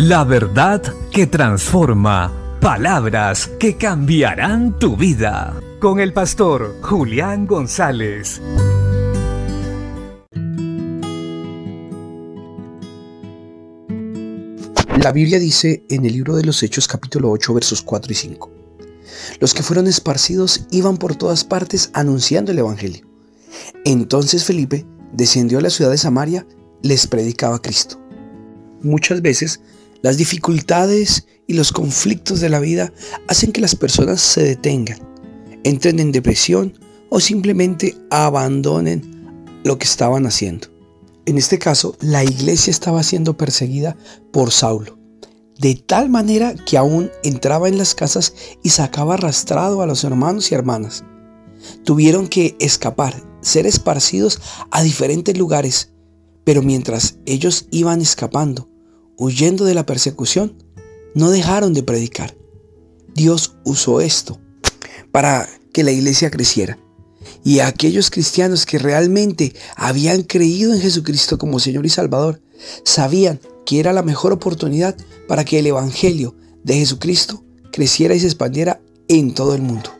La verdad que transforma. Palabras que cambiarán tu vida. Con el pastor Julián González. La Biblia dice en el libro de los Hechos capítulo 8 versos 4 y 5. Los que fueron esparcidos iban por todas partes anunciando el Evangelio. Entonces Felipe descendió a la ciudad de Samaria, les predicaba a Cristo. Muchas veces las dificultades y los conflictos de la vida hacen que las personas se detengan, entren en depresión o simplemente abandonen lo que estaban haciendo. En este caso, la iglesia estaba siendo perseguida por Saulo, de tal manera que aún entraba en las casas y sacaba arrastrado a los hermanos y hermanas. Tuvieron que escapar, ser esparcidos a diferentes lugares, pero mientras ellos iban escapando, huyendo de la persecución, no dejaron de predicar. Dios usó esto para que la iglesia creciera. Y aquellos cristianos que realmente habían creído en Jesucristo como Señor y Salvador, sabían que era la mejor oportunidad para que el Evangelio de Jesucristo creciera y se expandiera en todo el mundo.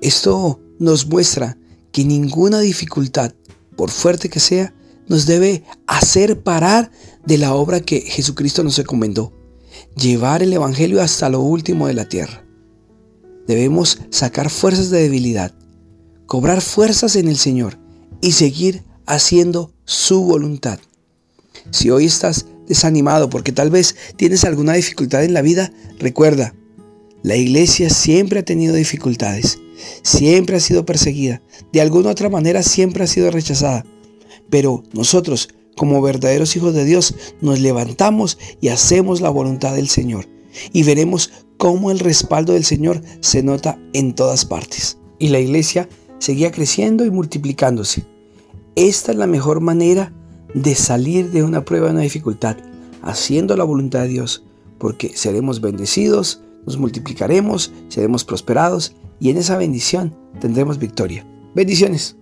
Esto nos muestra que ninguna dificultad, por fuerte que sea, nos debe hacer parar de la obra que Jesucristo nos encomendó, llevar el Evangelio hasta lo último de la tierra. Debemos sacar fuerzas de debilidad, cobrar fuerzas en el Señor y seguir haciendo su voluntad. Si hoy estás desanimado porque tal vez tienes alguna dificultad en la vida, recuerda, la iglesia siempre ha tenido dificultades, siempre ha sido perseguida, de alguna otra manera siempre ha sido rechazada, pero nosotros como verdaderos hijos de Dios, nos levantamos y hacemos la voluntad del Señor. Y veremos cómo el respaldo del Señor se nota en todas partes. Y la iglesia seguía creciendo y multiplicándose. Esta es la mejor manera de salir de una prueba, de una dificultad, haciendo la voluntad de Dios, porque seremos bendecidos, nos multiplicaremos, seremos prosperados y en esa bendición tendremos victoria. Bendiciones.